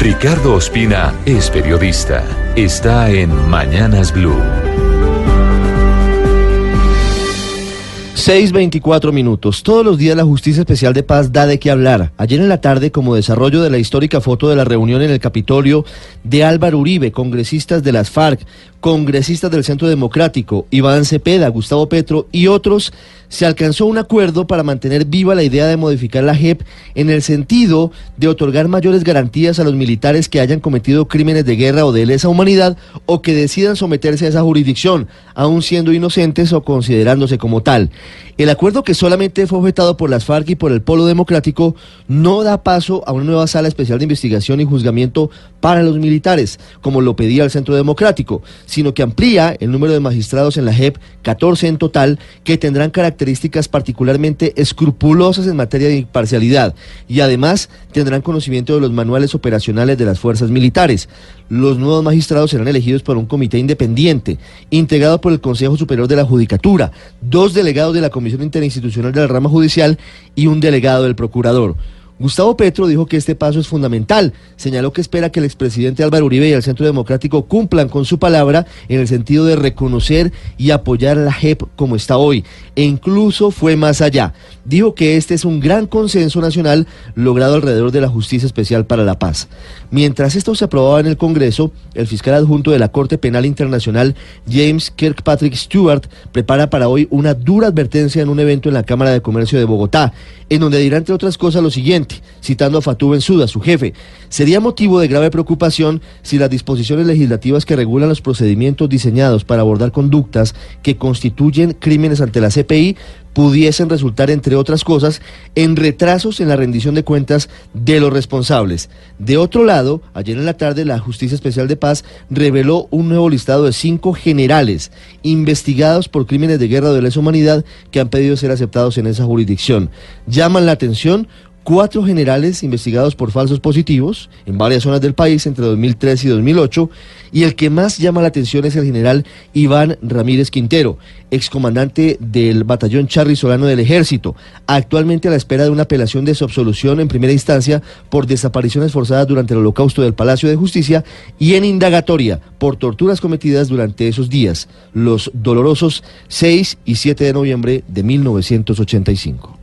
Ricardo Ospina es periodista. Está en Mañanas Blue. 6.24 minutos. Todos los días la Justicia Especial de Paz da de qué hablar. Ayer en la tarde, como desarrollo de la histórica foto de la reunión en el Capitolio de Álvaro Uribe, congresistas de las FARC, congresistas del Centro Democrático, Iván Cepeda, Gustavo Petro y otros, se alcanzó un acuerdo para mantener viva la idea de modificar la JEP en el sentido de otorgar mayores garantías a los militares que hayan cometido crímenes de guerra o de lesa humanidad o que decidan someterse a esa jurisdicción, aun siendo inocentes o considerándose como tal. El acuerdo que solamente fue objetado por las FARC y por el Polo Democrático no da paso a una nueva sala especial de investigación y juzgamiento para los militares, como lo pedía el Centro Democrático, sino que amplía el número de magistrados en la JEP, 14 en total, que tendrán características particularmente escrupulosas en materia de imparcialidad y además tendrán conocimiento de los manuales operacionales de las fuerzas militares. Los nuevos magistrados serán elegidos por un comité independiente, integrado por el Consejo Superior de la Judicatura, dos delegados de la Comisión Interinstitucional de la Rama Judicial y un delegado del Procurador. Gustavo Petro dijo que este paso es fundamental. Señaló que espera que el expresidente Álvaro Uribe y el Centro Democrático cumplan con su palabra en el sentido de reconocer y apoyar a la JEP como está hoy. E incluso fue más allá. Dijo que este es un gran consenso nacional logrado alrededor de la Justicia Especial para la Paz. Mientras esto se aprobaba en el Congreso, el fiscal adjunto de la Corte Penal Internacional, James Kirkpatrick Stewart, prepara para hoy una dura advertencia en un evento en la Cámara de Comercio de Bogotá, en donde dirá entre otras cosas lo siguiente citando a Fatou Bensouda, su jefe. Sería motivo de grave preocupación si las disposiciones legislativas que regulan los procedimientos diseñados para abordar conductas que constituyen crímenes ante la CPI pudiesen resultar, entre otras cosas, en retrasos en la rendición de cuentas de los responsables. De otro lado, ayer en la tarde la Justicia Especial de Paz reveló un nuevo listado de cinco generales investigados por crímenes de guerra de lesa humanidad que han pedido ser aceptados en esa jurisdicción. Llaman la atención cuatro generales investigados por falsos positivos en varias zonas del país entre 2003 y 2008 y el que más llama la atención es el general Iván Ramírez Quintero, excomandante del batallón Charri Solano del Ejército, actualmente a la espera de una apelación de su absolución en primera instancia por desapariciones forzadas durante el holocausto del Palacio de Justicia y en indagatoria por torturas cometidas durante esos días, los dolorosos 6 y 7 de noviembre de 1985.